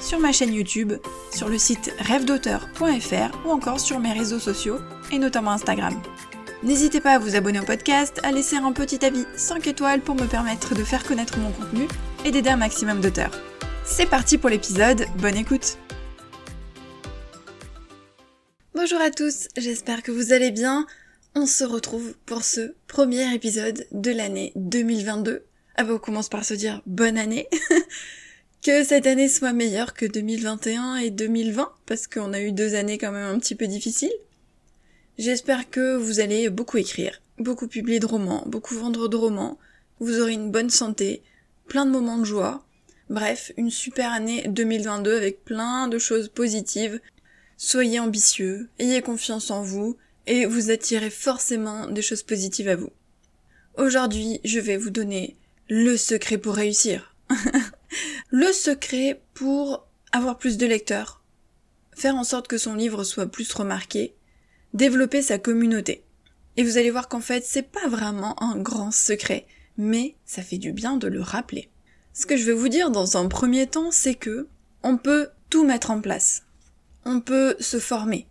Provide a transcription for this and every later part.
sur ma chaîne YouTube, sur le site rêvedauteur.fr ou encore sur mes réseaux sociaux et notamment Instagram. N'hésitez pas à vous abonner au podcast, à laisser un petit avis 5 étoiles pour me permettre de faire connaître mon contenu et d'aider un maximum d'auteurs. C'est parti pour l'épisode, bonne écoute Bonjour à tous, j'espère que vous allez bien. On se retrouve pour ce premier épisode de l'année 2022. Ah bah on commence par se dire bonne année que cette année soit meilleure que 2021 et 2020, parce qu'on a eu deux années quand même un petit peu difficiles. J'espère que vous allez beaucoup écrire, beaucoup publier de romans, beaucoup vendre de romans, vous aurez une bonne santé, plein de moments de joie, bref, une super année 2022 avec plein de choses positives. Soyez ambitieux, ayez confiance en vous, et vous attirez forcément des choses positives à vous. Aujourd'hui, je vais vous donner le secret pour réussir. Le secret pour avoir plus de lecteurs, faire en sorte que son livre soit plus remarqué, développer sa communauté. Et vous allez voir qu'en fait, c'est pas vraiment un grand secret, mais ça fait du bien de le rappeler. Ce que je vais vous dire dans un premier temps, c'est que on peut tout mettre en place. On peut se former.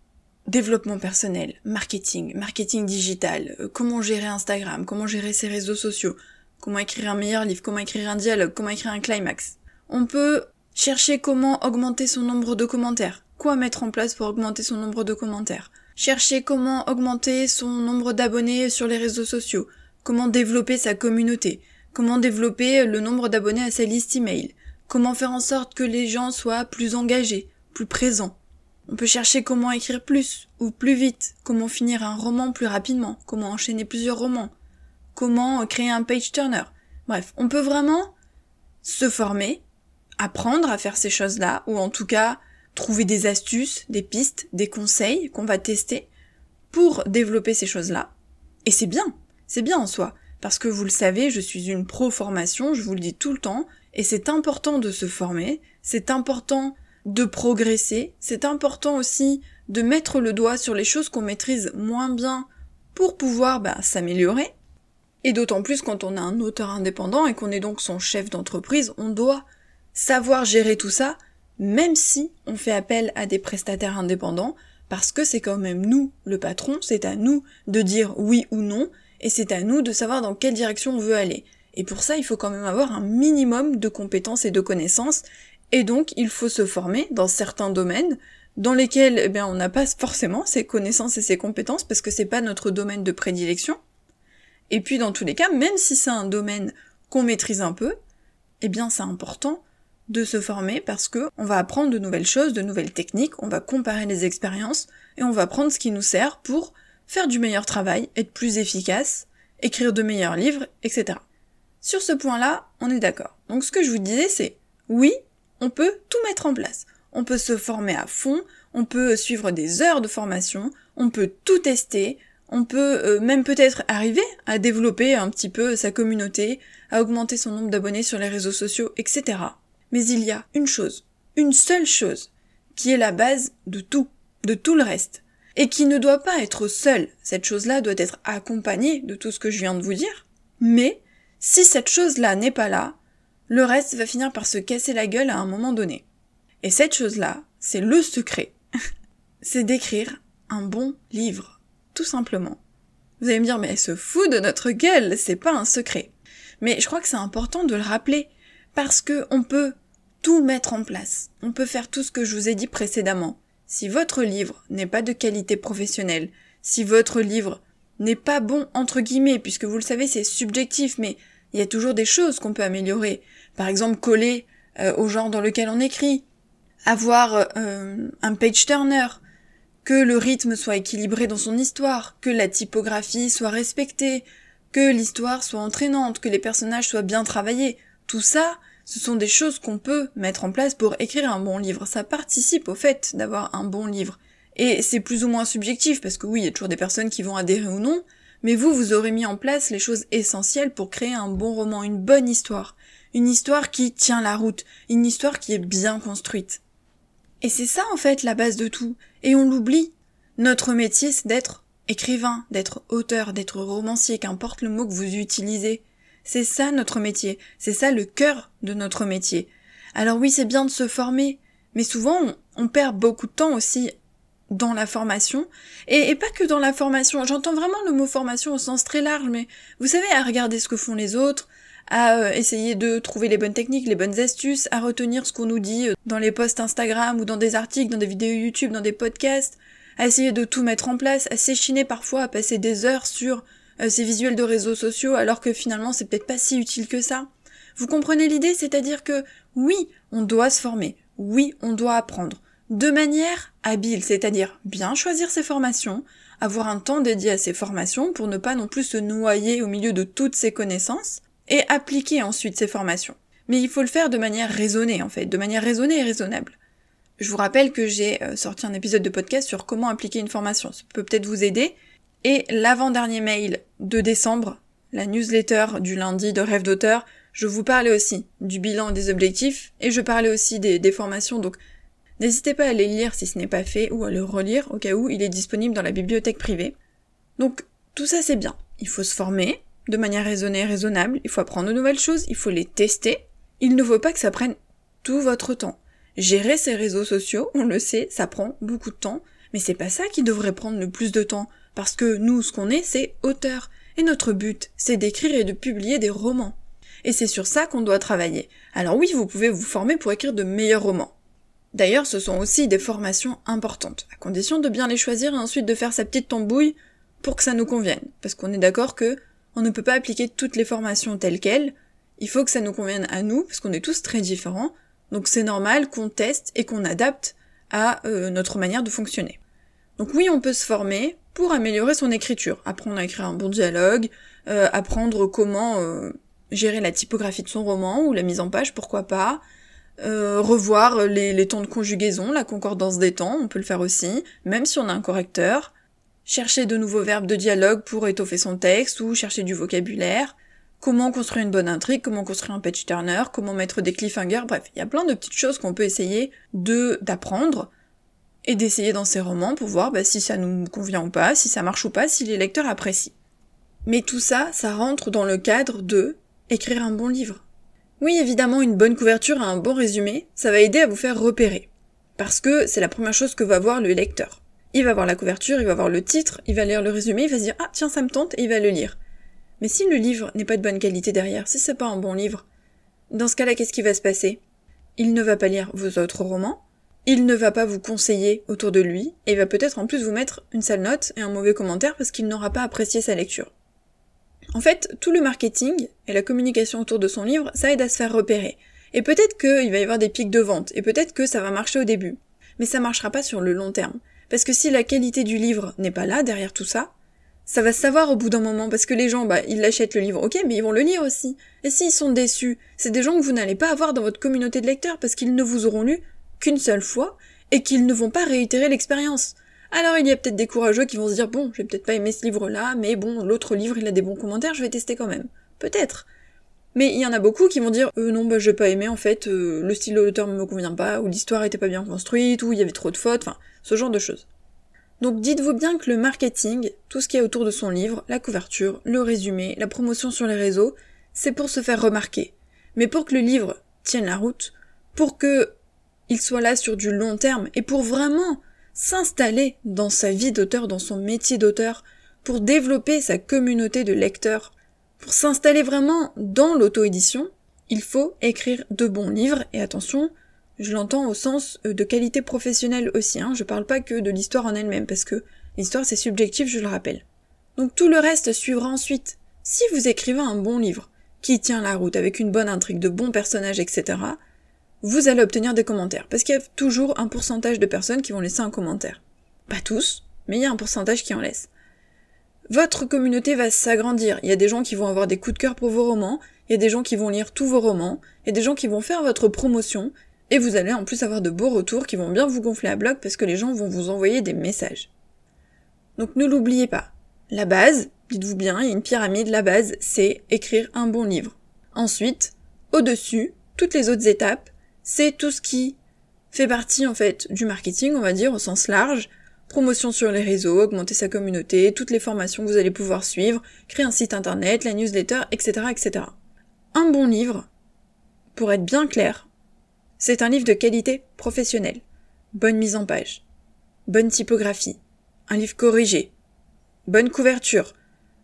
Développement personnel, marketing, marketing digital, euh, comment gérer Instagram, comment gérer ses réseaux sociaux, comment écrire un meilleur livre, comment écrire un dialogue, comment écrire un climax. On peut chercher comment augmenter son nombre de commentaires. Quoi mettre en place pour augmenter son nombre de commentaires? Chercher comment augmenter son nombre d'abonnés sur les réseaux sociaux. Comment développer sa communauté. Comment développer le nombre d'abonnés à sa liste email. Comment faire en sorte que les gens soient plus engagés, plus présents. On peut chercher comment écrire plus ou plus vite, comment finir un roman plus rapidement, comment enchaîner plusieurs romans, comment créer un page turner. Bref, on peut vraiment se former apprendre à faire ces choses-là, ou en tout cas trouver des astuces, des pistes, des conseils qu'on va tester pour développer ces choses-là. Et c'est bien, c'est bien en soi, parce que vous le savez, je suis une pro-formation, je vous le dis tout le temps, et c'est important de se former, c'est important de progresser, c'est important aussi de mettre le doigt sur les choses qu'on maîtrise moins bien pour pouvoir bah, s'améliorer. Et d'autant plus quand on a un auteur indépendant et qu'on est donc son chef d'entreprise, on doit savoir gérer tout ça, même si on fait appel à des prestataires indépendants, parce que c'est quand même nous, le patron, c'est à nous de dire oui ou non, et c'est à nous de savoir dans quelle direction on veut aller. Et pour ça, il faut quand même avoir un minimum de compétences et de connaissances, et donc il faut se former dans certains domaines, dans lesquels eh bien, on n'a pas forcément ces connaissances et ces compétences, parce que c'est pas notre domaine de prédilection. Et puis dans tous les cas, même si c'est un domaine qu'on maîtrise un peu, eh bien c'est important de se former parce que on va apprendre de nouvelles choses, de nouvelles techniques, on va comparer les expériences et on va prendre ce qui nous sert pour faire du meilleur travail, être plus efficace, écrire de meilleurs livres, etc. Sur ce point-là, on est d'accord. Donc ce que je vous disais, c'est oui, on peut tout mettre en place. On peut se former à fond, on peut suivre des heures de formation, on peut tout tester, on peut euh, même peut-être arriver à développer un petit peu sa communauté, à augmenter son nombre d'abonnés sur les réseaux sociaux, etc. Mais il y a une chose, une seule chose, qui est la base de tout, de tout le reste, et qui ne doit pas être seule. Cette chose-là doit être accompagnée de tout ce que je viens de vous dire. Mais, si cette chose-là n'est pas là, le reste va finir par se casser la gueule à un moment donné. Et cette chose-là, c'est le secret. c'est d'écrire un bon livre. Tout simplement. Vous allez me dire, mais elle se fout de notre gueule, c'est pas un secret. Mais je crois que c'est important de le rappeler parce que on peut tout mettre en place. On peut faire tout ce que je vous ai dit précédemment. Si votre livre n'est pas de qualité professionnelle, si votre livre n'est pas bon entre guillemets, puisque vous le savez c'est subjectif, mais il y a toujours des choses qu'on peut améliorer. Par exemple coller euh, au genre dans lequel on écrit, avoir euh, un page turner, que le rythme soit équilibré dans son histoire, que la typographie soit respectée, que l'histoire soit entraînante, que les personnages soient bien travaillés. Tout ça, ce sont des choses qu'on peut mettre en place pour écrire un bon livre. Ça participe au fait d'avoir un bon livre. Et c'est plus ou moins subjectif, parce que oui, il y a toujours des personnes qui vont adhérer ou non, mais vous, vous aurez mis en place les choses essentielles pour créer un bon roman, une bonne histoire. Une histoire qui tient la route, une histoire qui est bien construite. Et c'est ça en fait la base de tout. Et on l'oublie. Notre métier c'est d'être écrivain, d'être auteur, d'être romancier, qu'importe le mot que vous utilisez. C'est ça notre métier, c'est ça le cœur de notre métier. Alors oui, c'est bien de se former, mais souvent on, perd beaucoup de temps aussi dans la formation, et, pas que dans la formation, j'entends vraiment le mot formation au sens très large, mais vous savez, à regarder ce que font les autres, à euh, essayer de trouver les bonnes techniques, les bonnes astuces, à retenir ce qu'on nous dit euh, dans les posts Instagram ou dans des articles, dans des vidéos YouTube, dans des podcasts, à essayer de tout mettre en place, à s'échiner parfois, à passer des heures sur euh, ces visuels de réseaux sociaux alors que finalement c'est peut-être pas si utile que ça. Vous comprenez l'idée, c'est-à-dire que oui, on doit se former, oui, on doit apprendre, de manière habile, c'est-à-dire bien choisir ses formations, avoir un temps dédié à ses formations pour ne pas non plus se noyer au milieu de toutes ses connaissances, et appliquer ensuite ces formations. Mais il faut le faire de manière raisonnée en fait, de manière raisonnée et raisonnable. Je vous rappelle que j'ai euh, sorti un épisode de podcast sur comment appliquer une formation. Ça peut peut-être vous aider. Et l'avant-dernier mail de décembre, la newsletter du lundi de rêve d'auteur, je vous parlais aussi du bilan des objectifs et je parlais aussi des, formations. Donc n'hésitez pas à les lire si ce n'est pas fait ou à le relire au cas où il est disponible dans la bibliothèque privée. Donc tout ça c'est bien. Il faut se former de manière raisonnée et raisonnable. Il faut apprendre de nouvelles choses. Il faut les tester. Il ne faut pas que ça prenne tout votre temps. Gérer ces réseaux sociaux, on le sait, ça prend beaucoup de temps, mais c'est pas ça qui devrait prendre le plus de temps, parce que nous, ce qu'on est, c'est auteur, et notre but, c'est d'écrire et de publier des romans. Et c'est sur ça qu'on doit travailler. Alors oui, vous pouvez vous former pour écrire de meilleurs romans. D'ailleurs, ce sont aussi des formations importantes, à condition de bien les choisir et ensuite de faire sa petite tambouille pour que ça nous convienne. Parce qu'on est d'accord que on ne peut pas appliquer toutes les formations telles quelles, il faut que ça nous convienne à nous, parce qu'on est tous très différents, donc c'est normal qu'on teste et qu'on adapte à euh, notre manière de fonctionner. Donc oui, on peut se former pour améliorer son écriture, apprendre à écrire un bon dialogue, euh, apprendre comment euh, gérer la typographie de son roman ou la mise en page, pourquoi pas, revoir les, les temps de conjugaison, la concordance des temps, on peut le faire aussi, même si on a un correcteur, chercher de nouveaux verbes de dialogue pour étoffer son texte ou chercher du vocabulaire, comment construire une bonne intrigue, comment construire un page turner, comment mettre des cliffhangers, bref, il y a plein de petites choses qu'on peut essayer de d'apprendre et d'essayer dans ces romans pour voir bah, si ça nous convient ou pas, si ça marche ou pas, si les lecteurs apprécient. Mais tout ça, ça rentre dans le cadre de écrire un bon livre. Oui, évidemment, une bonne couverture et un bon résumé, ça va aider à vous faire repérer. Parce que c'est la première chose que va voir le lecteur. Il va voir la couverture, il va voir le titre, il va lire le résumé, il va se dire ah tiens ça me tente et il va le lire. Mais si le livre n'est pas de bonne qualité derrière, si c'est pas un bon livre, dans ce cas-là, qu'est-ce qui va se passer? Il ne va pas lire vos autres romans, il ne va pas vous conseiller autour de lui, et va peut-être en plus vous mettre une sale note et un mauvais commentaire parce qu'il n'aura pas apprécié sa lecture. En fait, tout le marketing et la communication autour de son livre, ça aide à se faire repérer. Et peut-être qu'il va y avoir des pics de vente, et peut-être que ça va marcher au début. Mais ça marchera pas sur le long terme. Parce que si la qualité du livre n'est pas là derrière tout ça, ça va se savoir au bout d'un moment parce que les gens, bah, ils l'achètent le livre, ok, mais ils vont le lire aussi. Et s'ils sont déçus, c'est des gens que vous n'allez pas avoir dans votre communauté de lecteurs parce qu'ils ne vous auront lu qu'une seule fois et qu'ils ne vont pas réitérer l'expérience. Alors il y a peut-être des courageux qui vont se dire bon, j'ai peut-être pas aimé ce livre-là, mais bon, l'autre livre il a des bons commentaires, je vais tester quand même. Peut-être. Mais il y en a beaucoup qui vont dire euh, non bah j'ai pas aimé en fait, euh, le style de l'auteur me convient pas, ou l'histoire était pas bien construite, ou il y avait trop de fautes, enfin ce genre de choses. Donc dites-vous bien que le marketing, tout ce qui est autour de son livre, la couverture, le résumé, la promotion sur les réseaux, c'est pour se faire remarquer. Mais pour que le livre tienne la route, pour que il soit là sur du long terme et pour vraiment s'installer dans sa vie d'auteur, dans son métier d'auteur, pour développer sa communauté de lecteurs, pour s'installer vraiment dans l'auto-édition, il faut écrire de bons livres et attention, je l'entends au sens euh, de qualité professionnelle aussi, hein. je parle pas que de l'histoire en elle-même, parce que l'histoire c'est subjectif, je le rappelle. Donc tout le reste suivra ensuite. Si vous écrivez un bon livre, qui tient la route avec une bonne intrigue, de bons personnages, etc., vous allez obtenir des commentaires, parce qu'il y a toujours un pourcentage de personnes qui vont laisser un commentaire. Pas tous, mais il y a un pourcentage qui en laisse. Votre communauté va s'agrandir, il y a des gens qui vont avoir des coups de cœur pour vos romans, il y a des gens qui vont lire tous vos romans, il y a des gens qui vont faire votre promotion, Et vous allez en plus avoir de beaux retours qui vont bien vous gonfler à bloc parce que les gens vont vous envoyer des messages. Donc ne l'oubliez pas. La base, dites-vous bien, il y a une pyramide, la base, c'est écrire un bon livre. Ensuite, au-dessus, toutes les autres étapes, c'est tout ce qui fait partie en fait du marketing, on va dire, au sens large, promotion sur les réseaux, augmenter sa communauté, toutes les formations que vous allez pouvoir suivre, créer un site internet, la newsletter, etc., etc. Un bon livre, pour être bien clair, c'est un livre de qualité professionnelle, bonne mise en page, bonne typographie, un livre corrigé, bonne couverture,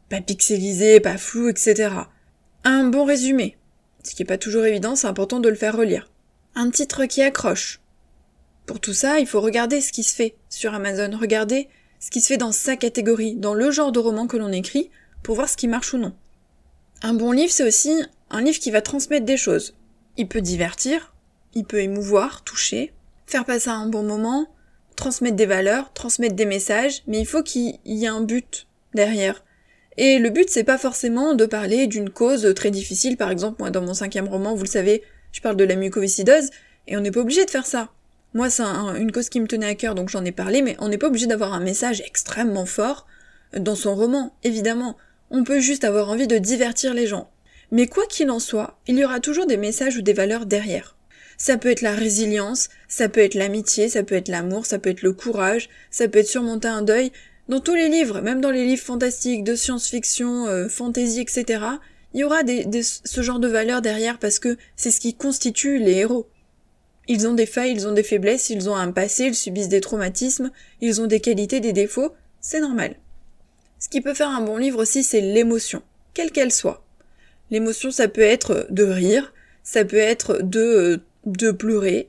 pas pixelisé, pas flou, etc. Un bon résumé, ce qui n'est pas toujours évident, c'est important de le faire relire. Un titre qui accroche, pour tout ça, il faut regarder ce qui se fait sur Amazon, regarder ce qui se fait dans sa catégorie, dans le genre de roman que l'on écrit, pour voir ce qui marche ou non. Un bon livre, c'est aussi un livre qui va transmettre des choses. Il peut divertir, il peut émouvoir, toucher, faire passer un bon moment, transmettre des valeurs, transmettre des messages, mais il faut qu'il y ait un but derrière. Et le but, c'est pas forcément de parler d'une cause très difficile. Par exemple, moi, dans mon cinquième roman, vous le savez, je parle de la mucoviscidose, et on n'est pas obligé de faire ça. Moi, c'est une cause qui me tenait à cœur, donc j'en ai parlé, mais on n'est pas obligé d'avoir un message extrêmement fort dans son roman, évidemment. On peut juste avoir envie de divertir les gens. Mais quoi qu'il en soit, il y aura toujours des messages ou des valeurs derrière. Ça peut être la résilience, ça peut être l'amitié, ça peut être l'amour, ça peut être le courage, ça peut être surmonter un deuil. Dans tous les livres, même dans les livres fantastiques, de science-fiction, euh, fantasy, etc., il y aura ce genre de valeurs derrière parce que c'est ce qui constitue les héros. Ils ont des failles, ils ont des faiblesses, ils ont un passé, ils subissent des traumatismes, ils ont des qualités, des défauts, c'est normal. Ce qui peut faire un bon livre aussi, c'est l'émotion, quelle qu'elle soit. L'émotion, ça peut être de rire, ça peut être de, de pleurer,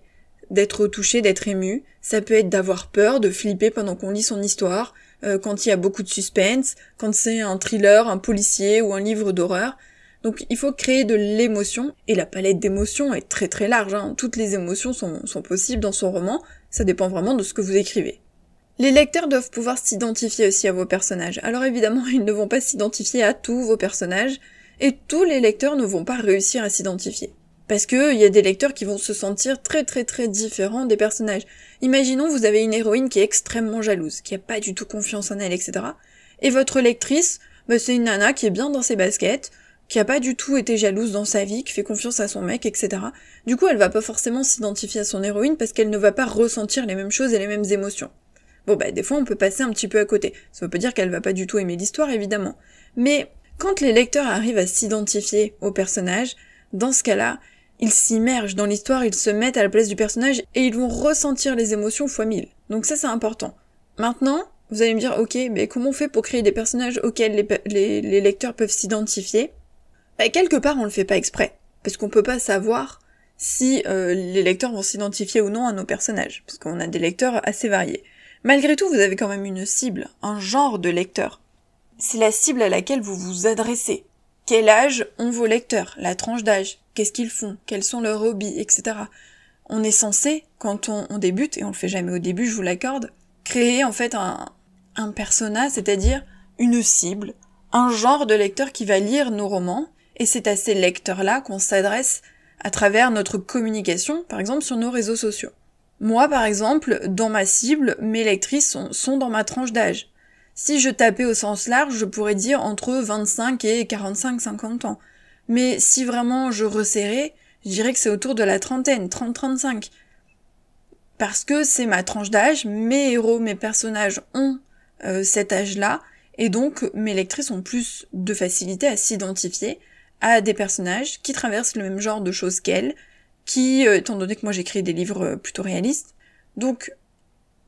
d'être touché, d'être ému, ça peut être d'avoir peur, de flipper pendant qu'on lit son histoire, euh, quand il y a beaucoup de suspense, quand c'est un thriller, un policier ou un livre d'horreur. Donc il faut créer de l'émotion, et la palette d'émotions est très très large, hein. toutes les émotions sont, possibles dans son roman, ça dépend vraiment de ce que vous écrivez. Les lecteurs doivent pouvoir s'identifier aussi à vos personnages. Alors évidemment, ils ne vont pas s'identifier à tous vos personnages, et tous les lecteurs ne vont pas réussir à s'identifier. Parce que il y a des lecteurs qui vont se sentir très très très différents des personnages. Imaginons vous avez une héroïne qui est extrêmement jalouse, qui a pas du tout confiance en elle, etc. Et votre lectrice, bah, c'est une nana qui est bien dans ses baskets, qui a pas du tout été jalouse dans sa vie, qui fait confiance à son mec, etc. Du coup, elle va pas forcément s'identifier à son héroïne parce qu'elle ne va pas ressentir les mêmes choses et les mêmes émotions. Bon bah des fois on peut passer un petit peu à côté. Ça veut pas dire qu'elle va pas du tout aimer l'histoire évidemment. Mais quand les lecteurs arrivent à s'identifier au personnage, dans ce cas-là, ils s'immergent dans l'histoire, ils se mettent à la place du personnage et ils vont ressentir les émotions fois mille. Donc ça c'est important. Maintenant, vous allez me dire, ok, mais comment on fait pour créer des personnages auxquels les lecteurs peuvent s'identifier? Bah, quelque part, on le fait pas exprès, parce qu'on peut pas savoir si euh, les lecteurs vont s'identifier ou non à nos personnages, parce qu'on a des lecteurs assez variés. Malgré tout, vous avez quand même une cible, un genre de lecteur. C'est la cible à laquelle vous vous adressez. Quel âge ont vos lecteurs? La tranche d'âge? Qu'est-ce qu'ils font? Quels sont leurs hobbies? Etc. On est censé, quand on, débute, et on le fait jamais au début, je vous l'accorde, créer en fait un, un persona, c'est-à-dire une cible, un genre de lecteur qui va lire nos romans, et c'est à ces lecteurs-là qu'on s'adresse à travers notre communication, par exemple sur nos réseaux sociaux. Moi, par exemple, dans ma cible, mes lectrices sont, dans ma tranche d'âge. Si je tapais au sens large, je pourrais dire entre 25 et 45-50 ans. Mais si vraiment je resserrais, je dirais que c'est autour de la trentaine, 30-35. Parce que c'est ma tranche d'âge, mes héros, mes personnages ont euh, cet âge-là, et donc mes lectrices ont plus de facilité à s'identifier à des personnages qui traversent le même genre de choses qu'elle, qui, euh, étant donné que moi j'écris des livres euh, plutôt réalistes, donc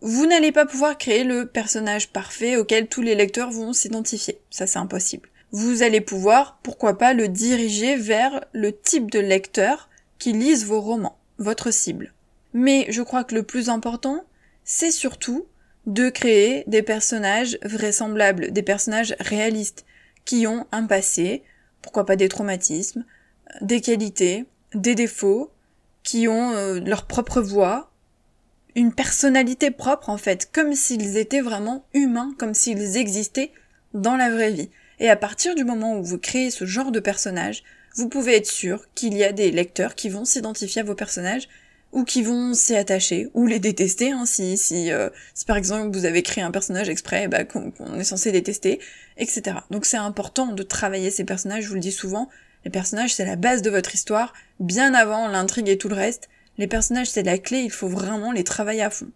vous n'allez pas pouvoir créer le personnage parfait auquel tous les lecteurs vont s'identifier. Ça c'est impossible. Vous allez pouvoir, pourquoi pas, le diriger vers le type de lecteur qui lise vos romans, votre cible. Mais je crois que le plus important, c'est surtout de créer des personnages vraisemblables, des personnages réalistes, qui ont un passé, pourquoi pas des traumatismes, des qualités, des défauts, qui ont euh, leur propre voix, une personnalité propre en fait, comme s'ils étaient vraiment humains, comme s'ils existaient dans la vraie vie. Et à partir du moment où vous créez ce genre de personnage, vous pouvez être sûr qu'il y a des lecteurs qui vont s'identifier à vos personnages, ou qui vont s'y attacher, ou les détester, hein, si, si, euh, si par exemple vous avez créé un personnage exprès, bah, qu'on est censé détester, etc. Donc c'est important de travailler ces personnages, je vous le dis souvent, les personnages c'est la base de votre histoire, bien avant l'intrigue et tout le reste, les personnages c'est la clé, il faut vraiment les travailler à fond.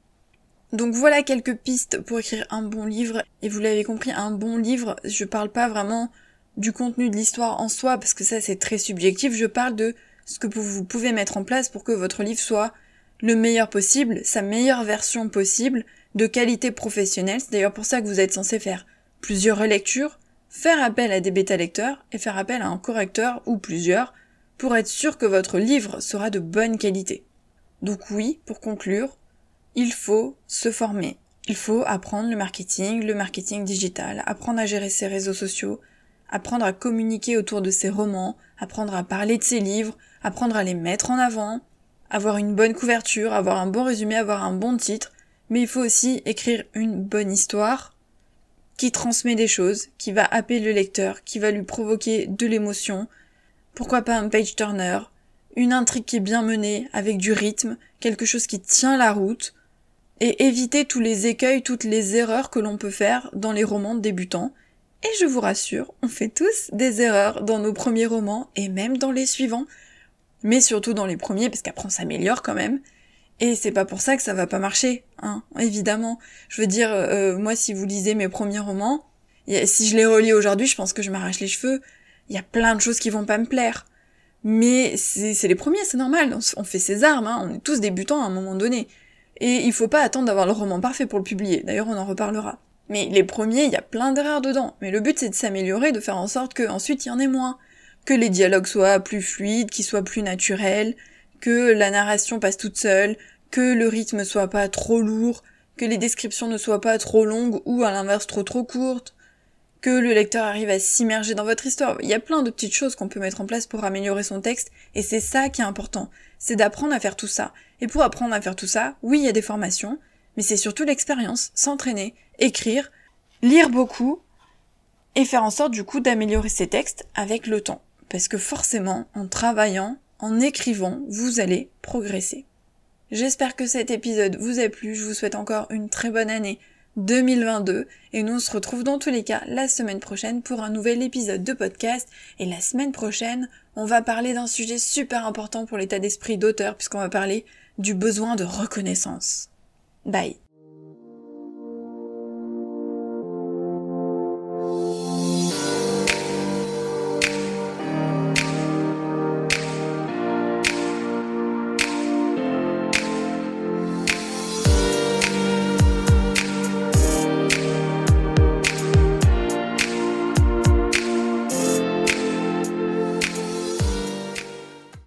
Donc voilà quelques pistes pour écrire un bon livre, et vous l'avez compris, un bon livre, je parle pas vraiment du contenu de l'histoire en soi, parce que ça c'est très subjectif, je parle de ce que vous pouvez mettre en place pour que votre livre soit le meilleur possible, sa meilleure version possible, de qualité professionnelle. C'est d'ailleurs pour ça que vous êtes censé faire plusieurs relectures, faire appel à des bêta-lecteurs et faire appel à un correcteur ou plusieurs pour être sûr que votre livre sera de bonne qualité. Donc oui, pour conclure, il faut se former. Il faut apprendre le marketing, le marketing digital, apprendre à gérer ses réseaux sociaux, apprendre à communiquer autour de ses romans, apprendre à parler de ses livres, apprendre à les mettre en avant, avoir une bonne couverture, avoir un bon résumé, avoir un bon titre, mais il faut aussi écrire une bonne histoire qui transmet des choses, qui va appeler le lecteur, qui va lui provoquer de l'émotion, pourquoi pas un page turner, une intrigue qui est bien menée, avec du rythme, quelque chose qui tient la route, et éviter tous les écueils, toutes les erreurs que l'on peut faire dans les romans débutants. Et je vous rassure, on fait tous des erreurs dans nos premiers romans et même dans les suivants mais surtout dans les premiers, parce qu'après on s'améliore quand même. Et c'est pas pour ça que ça va pas marcher, hein, évidemment. Je veux dire, euh, moi si vous lisez mes premiers romans, si je les relis aujourd'hui, je pense que je m'arrache les cheveux. Il y a plein de choses qui vont pas me plaire. Mais c'est les premiers, c'est normal. On, fait ses armes, hein, on est tous débutants à un moment donné. Et il faut pas attendre d'avoir le roman parfait pour le publier. D'ailleurs, on en reparlera. Mais les premiers, il y a plein d'erreurs dedans. Mais le but, c'est de s'améliorer, de faire en sorte qu'ensuite, il y en ait moins que les dialogues soient plus fluides, qu'ils soient plus naturels, que la narration passe toute seule, que le rythme soit pas trop lourd, que les descriptions ne soient pas trop longues ou à l'inverse trop trop courtes, que le lecteur arrive à s'immerger dans votre histoire. Il y a plein de petites choses qu'on peut mettre en place pour améliorer son texte, et c'est ça qui est important. C'est d'apprendre à faire tout ça. Et pour apprendre à faire tout ça, oui, il y a des formations, mais c'est surtout l'expérience, s'entraîner, écrire, lire beaucoup, et faire en sorte du coup d'améliorer ses textes avec le temps parce que forcément, en travaillant, en écrivant, vous allez progresser. J'espère que cet épisode vous a plu, je vous souhaite encore une très bonne année 2022 et nous on se retrouve dans tous les cas la semaine prochaine pour un nouvel épisode de podcast et la semaine prochaine on va parler d'un sujet super important pour l'état d'esprit d'auteur puisqu'on va parler du besoin de reconnaissance. Bye